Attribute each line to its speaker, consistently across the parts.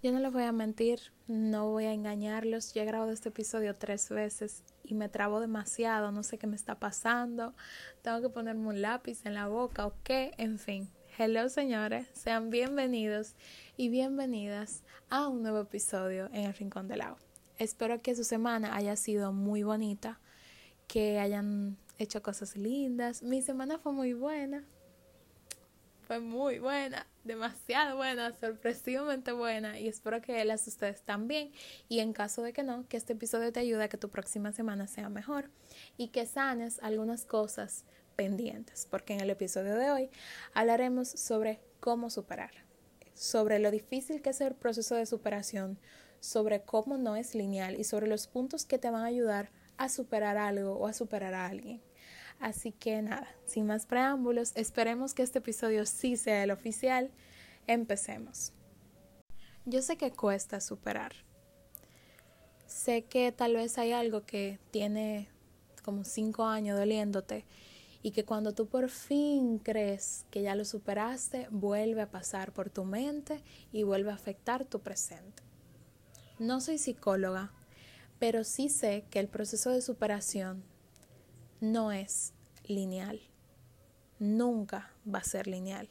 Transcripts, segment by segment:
Speaker 1: Yo no les voy a mentir, no voy a engañarlos. Yo he grabado este episodio tres veces y me trabo demasiado, no sé qué me está pasando. Tengo que ponerme un lápiz en la boca o qué, en fin. Hello señores, sean bienvenidos y bienvenidas a un nuevo episodio en el Rincón del Lago. Espero que su semana haya sido muy bonita, que hayan hecho cosas lindas. Mi semana fue muy buena, fue muy buena, demasiado buena, sorpresivamente buena y espero que las ustedes también y en caso de que no, que este episodio te ayude a que tu próxima semana sea mejor y que sanes algunas cosas pendientes, porque en el episodio de hoy hablaremos sobre cómo superar, sobre lo difícil que es el proceso de superación, sobre cómo no es lineal y sobre los puntos que te van a ayudar a superar algo o a superar a alguien. Así que nada, sin más preámbulos, esperemos que este episodio sí sea el oficial. Empecemos. Yo sé que cuesta superar. Sé que tal vez hay algo que tiene como cinco años doliéndote y que cuando tú por fin crees que ya lo superaste, vuelve a pasar por tu mente y vuelve a afectar tu presente. No soy psicóloga, pero sí sé que el proceso de superación no es lineal. Nunca va a ser lineal.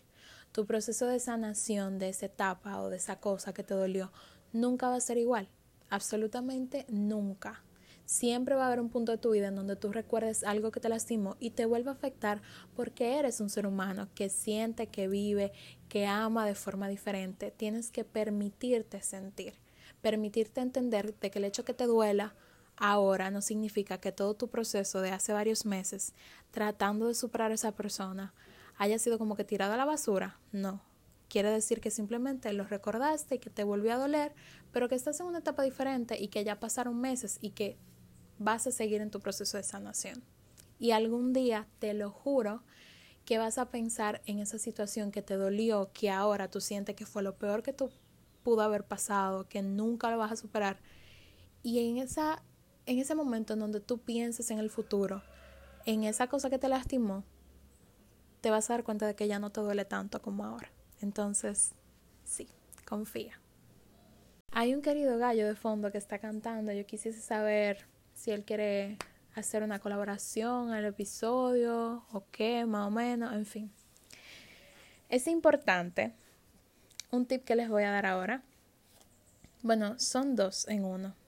Speaker 1: Tu proceso de sanación de esa etapa o de esa cosa que te dolió nunca va a ser igual. Absolutamente nunca. Siempre va a haber un punto de tu vida en donde tú recuerdes algo que te lastimó y te vuelve a afectar porque eres un ser humano que siente, que vive, que ama de forma diferente. Tienes que permitirte sentir, permitirte entender de que el hecho que te duela ahora no significa que todo tu proceso de hace varios meses tratando de superar esa persona haya sido como que tirado a la basura. No. Quiere decir que simplemente lo recordaste y que te volvió a doler, pero que estás en una etapa diferente y que ya pasaron meses y que vas a seguir en tu proceso de sanación. Y algún día, te lo juro, que vas a pensar en esa situación que te dolió, que ahora tú sientes que fue lo peor que tú pudo haber pasado, que nunca lo vas a superar. Y en esa en ese momento en donde tú pienses en el futuro, en esa cosa que te lastimó, te vas a dar cuenta de que ya no te duele tanto como ahora. Entonces, sí, confía. Hay un querido gallo de fondo que está cantando. Yo quisiese saber si él quiere hacer una colaboración al episodio o qué, más o menos, en fin. Es importante un tip que les voy a dar ahora. Bueno, son dos en uno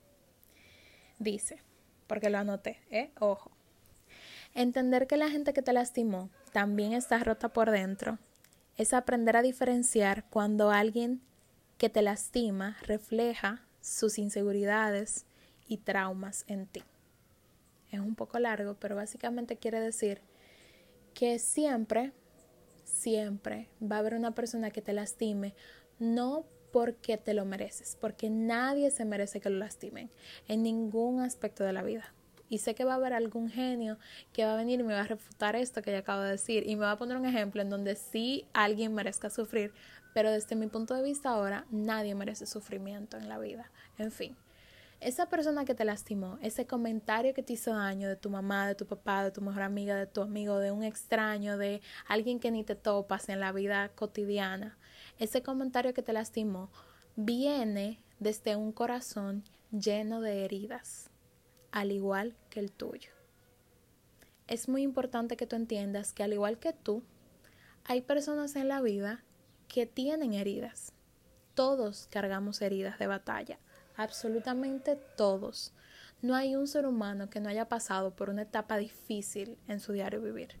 Speaker 1: dice, porque lo anoté, ¿eh? Ojo. Entender que la gente que te lastimó también está rota por dentro es aprender a diferenciar cuando alguien que te lastima refleja sus inseguridades y traumas en ti. Es un poco largo, pero básicamente quiere decir que siempre, siempre va a haber una persona que te lastime, no porque te lo mereces, porque nadie se merece que lo lastimen en ningún aspecto de la vida. Y sé que va a haber algún genio que va a venir y me va a refutar esto que ya acabo de decir y me va a poner un ejemplo en donde sí alguien merezca sufrir, pero desde mi punto de vista ahora nadie merece sufrimiento en la vida. En fin, esa persona que te lastimó, ese comentario que te hizo daño de tu mamá, de tu papá, de tu mejor amiga, de tu amigo, de un extraño, de alguien que ni te topas en la vida cotidiana, ese comentario que te lastimó viene desde un corazón lleno de heridas, al igual que el tuyo. Es muy importante que tú entiendas que al igual que tú, hay personas en la vida que tienen heridas. Todos cargamos heridas de batalla, absolutamente todos. No hay un ser humano que no haya pasado por una etapa difícil en su diario vivir.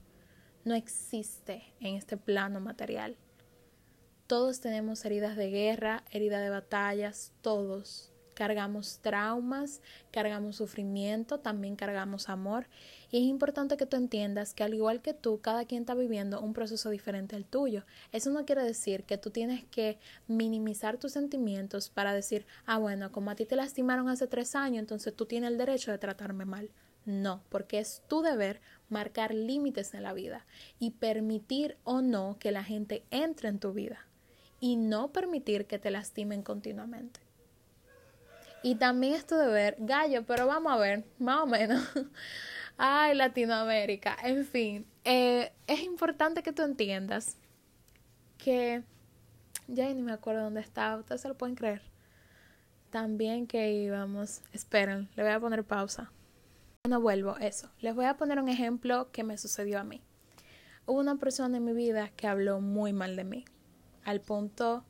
Speaker 1: No existe en este plano material todos tenemos heridas de guerra, heridas de batallas, todos. Cargamos traumas, cargamos sufrimiento, también cargamos amor. Y es importante que tú entiendas que al igual que tú, cada quien está viviendo un proceso diferente al tuyo. Eso no quiere decir que tú tienes que minimizar tus sentimientos para decir, ah, bueno, como a ti te lastimaron hace tres años, entonces tú tienes el derecho de tratarme mal. No, porque es tu deber marcar límites en la vida y permitir o no que la gente entre en tu vida y no permitir que te lastimen continuamente. Y también esto de ver, gallo, pero vamos a ver, más o menos. Ay, Latinoamérica. En fin, eh, es importante que tú entiendas que ya ni me acuerdo dónde estaba, ustedes se lo pueden creer. también que íbamos. Esperen, le voy a poner pausa. No vuelvo, eso. Les voy a poner un ejemplo que me sucedió a mí. Hubo una persona en mi vida que habló muy mal de mí, al punto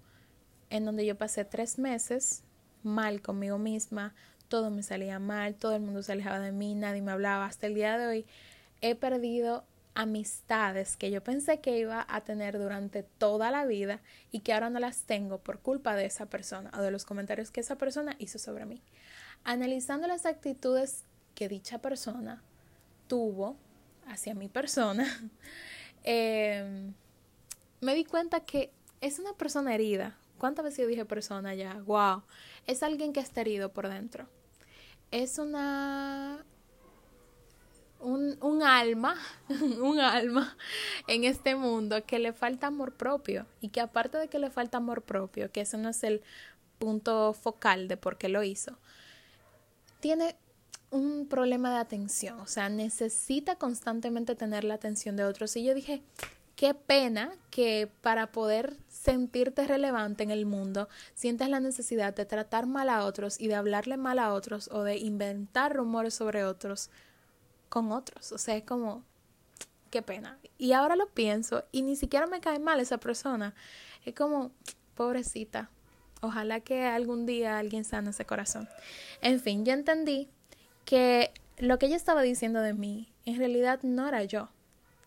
Speaker 1: en donde yo pasé tres meses mal conmigo misma, todo me salía mal, todo el mundo se alejaba de mí, nadie me hablaba. Hasta el día de hoy he perdido amistades que yo pensé que iba a tener durante toda la vida y que ahora no las tengo por culpa de esa persona o de los comentarios que esa persona hizo sobre mí. Analizando las actitudes que dicha persona tuvo hacia mi persona, em, me di cuenta que es una persona herida. ¿Cuántas veces yo dije persona ya? ¡Wow! Es alguien que está herido por dentro. Es una un, un, alma, un alma en este mundo que le falta amor propio y que aparte de que le falta amor propio, que eso no es el punto focal de por qué lo hizo, tiene un problema de atención, o sea, necesita constantemente tener la atención de otros. Y yo dije, qué pena que para poder sentirte relevante en el mundo, sientas la necesidad de tratar mal a otros y de hablarle mal a otros o de inventar rumores sobre otros con otros. O sea, es como, qué pena. Y ahora lo pienso y ni siquiera me cae mal esa persona. Es como, pobrecita. Ojalá que algún día alguien sane ese corazón. En fin, yo entendí que lo que ella estaba diciendo de mí, en realidad no era yo.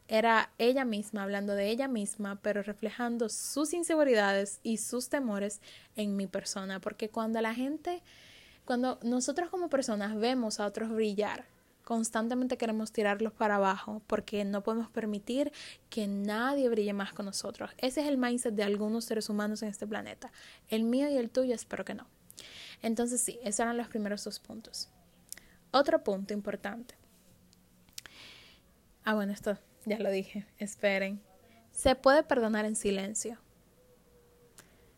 Speaker 1: Era ella misma hablando de ella misma, pero reflejando sus inseguridades y sus temores en mi persona. Porque cuando la gente, cuando nosotros como personas vemos a otros brillar, constantemente queremos tirarlos para abajo porque no podemos permitir que nadie brille más con nosotros. Ese es el mindset de algunos seres humanos en este planeta. El mío y el tuyo espero que no. Entonces sí, esos eran los primeros dos puntos. Otro punto importante. Ah, bueno, esto ya lo dije. Esperen. Se puede perdonar en silencio.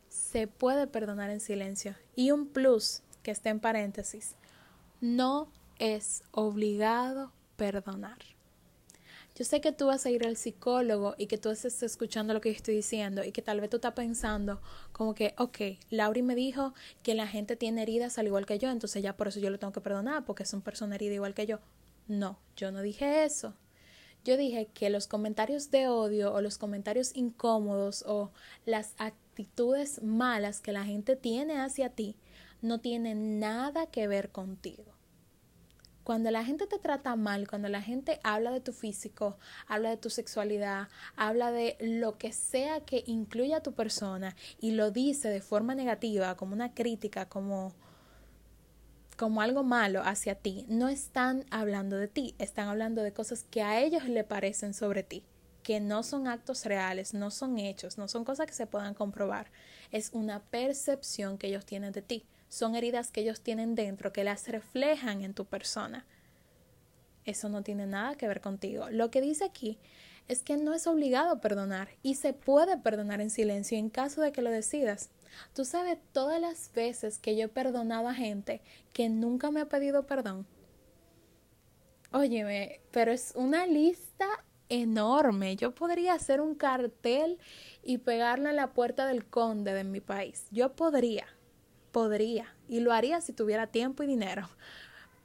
Speaker 1: Se puede perdonar en silencio. Y un plus que está en paréntesis. No es obligado perdonar. Yo sé que tú vas a ir al psicólogo y que tú estás escuchando lo que yo estoy diciendo y que tal vez tú estás pensando como que, ok, Lauri me dijo que la gente tiene heridas al igual que yo, entonces ya por eso yo lo tengo que perdonar porque es una persona herida igual que yo. No, yo no dije eso. Yo dije que los comentarios de odio o los comentarios incómodos o las actitudes malas que la gente tiene hacia ti no tienen nada que ver contigo. Cuando la gente te trata mal, cuando la gente habla de tu físico, habla de tu sexualidad, habla de lo que sea que incluya a tu persona y lo dice de forma negativa, como una crítica, como como algo malo hacia ti, no están hablando de ti, están hablando de cosas que a ellos le parecen sobre ti, que no son actos reales, no son hechos, no son cosas que se puedan comprobar, es una percepción que ellos tienen de ti son heridas que ellos tienen dentro, que las reflejan en tu persona. Eso no tiene nada que ver contigo. Lo que dice aquí es que no es obligado perdonar y se puede perdonar en silencio en caso de que lo decidas. Tú sabes todas las veces que yo he perdonado a gente que nunca me ha pedido perdón. Óyeme, pero es una lista enorme. Yo podría hacer un cartel y pegarlo en la puerta del conde de mi país. Yo podría podría y lo haría si tuviera tiempo y dinero.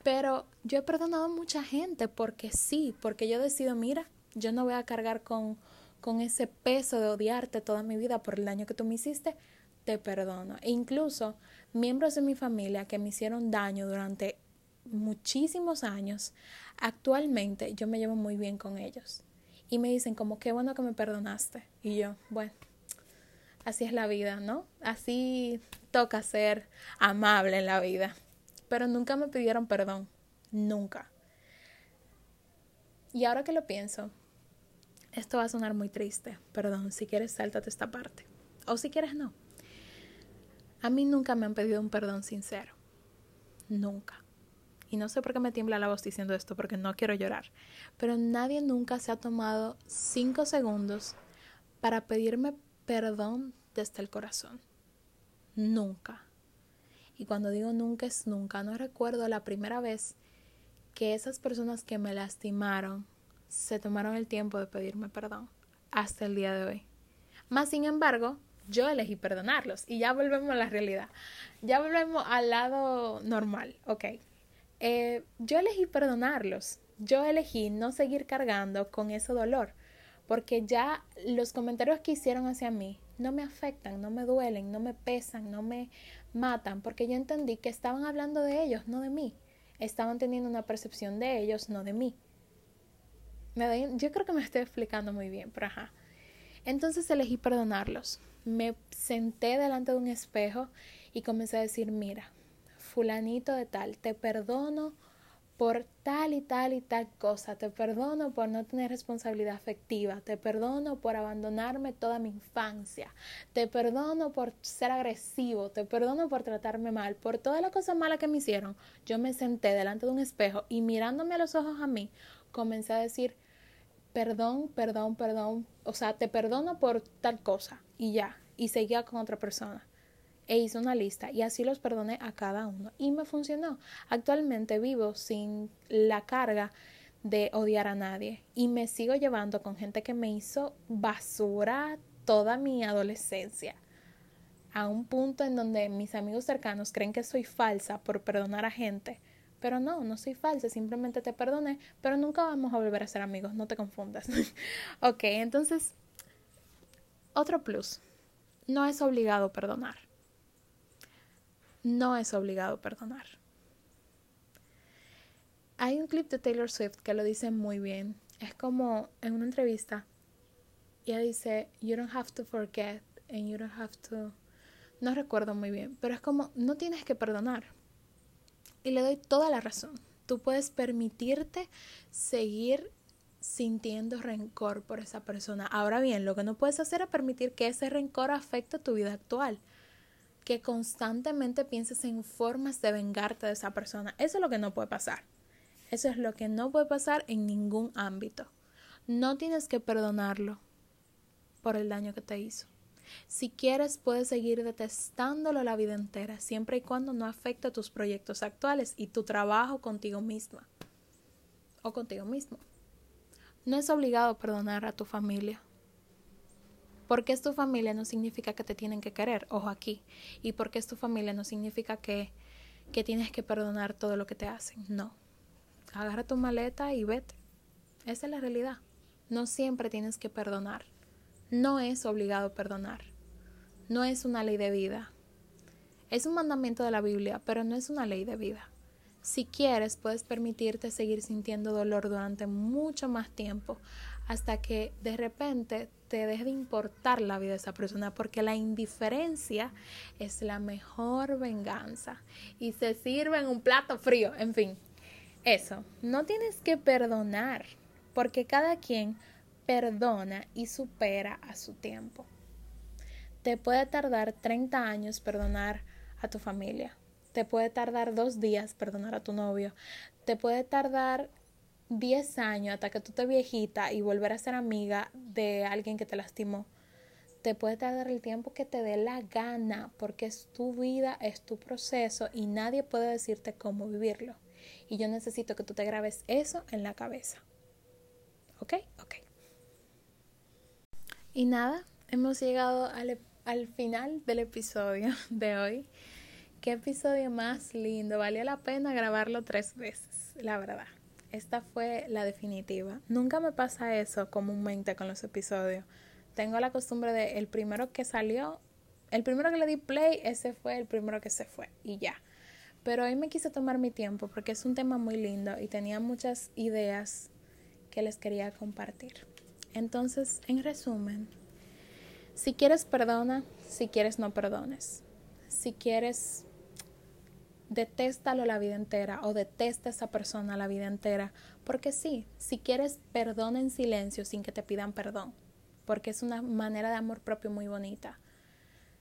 Speaker 1: Pero yo he perdonado a mucha gente porque sí, porque yo decido, mira, yo no voy a cargar con, con ese peso de odiarte toda mi vida por el daño que tú me hiciste, perdono. E incluso miembros de mi familia que me hicieron daño durante muchísimos años, actualmente yo me llevo muy bien con ellos. Y me dicen como, qué bueno que me perdonaste. Y yo, bueno, así es la vida, ¿no? Así toca ser amable en la vida. Pero nunca me pidieron perdón. Nunca. Y ahora que lo pienso, esto va a sonar muy triste. Perdón, si quieres, sáltate esta parte. O si quieres, no. A mí nunca me han pedido un perdón sincero. Nunca. Y no sé por qué me tiembla la voz diciendo esto, porque no quiero llorar. Pero nadie nunca se ha tomado cinco segundos para pedirme perdón desde el corazón. Nunca. Y cuando digo nunca es nunca, no recuerdo la primera vez que esas personas que me lastimaron se tomaron el tiempo de pedirme perdón hasta el día de hoy. Más sin embargo, yo elegí perdonarlos y ya volvemos a la realidad. Ya volvemos al lado normal, ok. Eh, yo elegí perdonarlos. Yo elegí no seguir cargando con ese dolor porque ya los comentarios que hicieron hacia mí no me afectan, no me duelen, no me pesan, no me matan, porque yo entendí que estaban hablando de ellos, no de mí. Estaban teniendo una percepción de ellos, no de mí. Me yo creo que me estoy explicando muy bien, pero ajá. Entonces elegí perdonarlos. Me senté delante de un espejo y comencé a decir, mira, fulanito de tal, te perdono por tal y tal y tal cosa. Te perdono por no tener responsabilidad afectiva. Te perdono por abandonarme toda mi infancia. Te perdono por ser agresivo. Te perdono por tratarme mal. Por todas las cosas malas que me hicieron. Yo me senté delante de un espejo y mirándome a los ojos a mí, comencé a decir, perdón, perdón, perdón. O sea, te perdono por tal cosa. Y ya. Y seguía con otra persona e hice una lista y así los perdoné a cada uno y me funcionó. Actualmente vivo sin la carga de odiar a nadie y me sigo llevando con gente que me hizo basura toda mi adolescencia a un punto en donde mis amigos cercanos creen que soy falsa por perdonar a gente. Pero no, no soy falsa, simplemente te perdoné, pero nunca vamos a volver a ser amigos, no te confundas. ok, entonces, otro plus, no es obligado perdonar no es obligado perdonar. Hay un clip de Taylor Swift que lo dice muy bien. Es como en una entrevista, ella dice, You don't have to forget and you don't have to... No recuerdo muy bien, pero es como, no tienes que perdonar. Y le doy toda la razón. Tú puedes permitirte seguir sintiendo rencor por esa persona. Ahora bien, lo que no puedes hacer es permitir que ese rencor afecte tu vida actual que constantemente pienses en formas de vengarte de esa persona. Eso es lo que no puede pasar. Eso es lo que no puede pasar en ningún ámbito. No tienes que perdonarlo por el daño que te hizo. Si quieres, puedes seguir detestándolo la vida entera, siempre y cuando no afecte tus proyectos actuales y tu trabajo contigo misma o contigo mismo. No es obligado perdonar a tu familia. Porque es tu familia no significa que te tienen que querer, ojo aquí. Y porque es tu familia no significa que, que tienes que perdonar todo lo que te hacen. No. Agarra tu maleta y vete. Esa es la realidad. No siempre tienes que perdonar. No es obligado perdonar. No es una ley de vida. Es un mandamiento de la Biblia, pero no es una ley de vida. Si quieres, puedes permitirte seguir sintiendo dolor durante mucho más tiempo hasta que de repente te deje de importar la vida de esa persona, porque la indiferencia es la mejor venganza y se sirve en un plato frío, en fin. Eso, no tienes que perdonar, porque cada quien perdona y supera a su tiempo. Te puede tardar 30 años perdonar a tu familia. Te puede tardar dos días perdonar a tu novio. Te puede tardar 10 años hasta que tú te viejita y volver a ser amiga de alguien que te lastimó, te puede tardar el tiempo que te dé la gana, porque es tu vida, es tu proceso y nadie puede decirte cómo vivirlo. Y yo necesito que tú te grabes eso en la cabeza. ¿Ok? Ok. Y nada, hemos llegado al, al final del episodio de hoy. Qué episodio más lindo. Valió la pena grabarlo tres veces, la verdad esta fue la definitiva. Nunca me pasa eso comúnmente con los episodios. Tengo la costumbre de el primero que salió, el primero que le di play, ese fue el primero que se fue y ya. Pero hoy me quise tomar mi tiempo porque es un tema muy lindo y tenía muchas ideas que les quería compartir. Entonces, en resumen, si quieres perdona, si quieres no perdones. Si quieres detéstalo la vida entera o detesta a esa persona la vida entera. Porque sí, si quieres, perdona en silencio sin que te pidan perdón. Porque es una manera de amor propio muy bonita.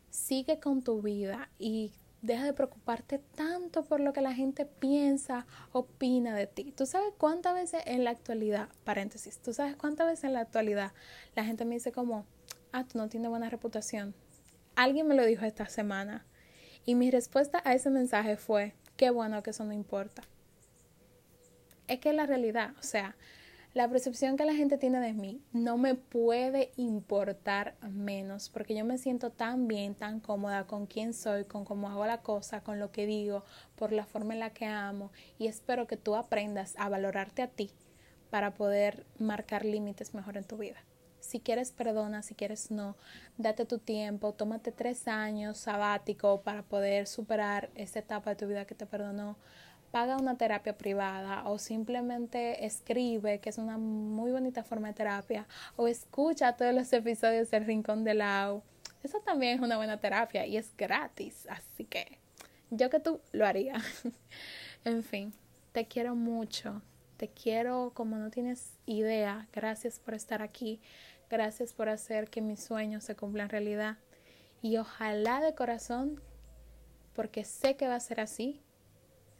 Speaker 1: Sigue con tu vida y deja de preocuparte tanto por lo que la gente piensa, opina de ti. ¿Tú sabes cuántas veces en la actualidad, paréntesis, tú sabes cuántas veces en la actualidad la gente me dice como, ah, tú no tienes buena reputación? Alguien me lo dijo esta semana y mi respuesta a ese mensaje fue, qué bueno que eso no importa. Es que la realidad, o sea, la percepción que la gente tiene de mí no me puede importar menos porque yo me siento tan bien, tan cómoda con quién soy, con cómo hago la cosa, con lo que digo, por la forma en la que amo y espero que tú aprendas a valorarte a ti para poder marcar límites mejor en tu vida. Si quieres, perdona, si quieres, no. Date tu tiempo, tómate tres años sabático para poder superar esa etapa de tu vida que te perdonó paga una terapia privada o simplemente escribe, que es una muy bonita forma de terapia, o escucha todos los episodios del Rincón de Lau. Eso también es una buena terapia y es gratis, así que yo que tú lo haría. en fin, te quiero mucho, te quiero como no tienes idea. Gracias por estar aquí, gracias por hacer que mis sueños se cumplan realidad y ojalá de corazón, porque sé que va a ser así,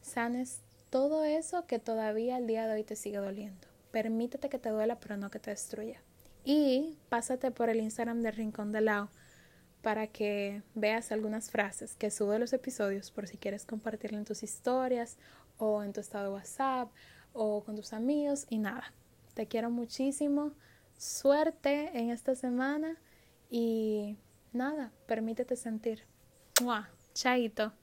Speaker 1: sanes todo eso que todavía al día de hoy te sigue doliendo. Permítete que te duela, pero no que te destruya. Y pásate por el Instagram del Rincón de Lao para que veas algunas frases que subo de los episodios por si quieres compartirlo en tus historias o en tu estado de WhatsApp o con tus amigos y nada. Te quiero muchísimo. Suerte en esta semana y nada, permítete sentir. Chaito.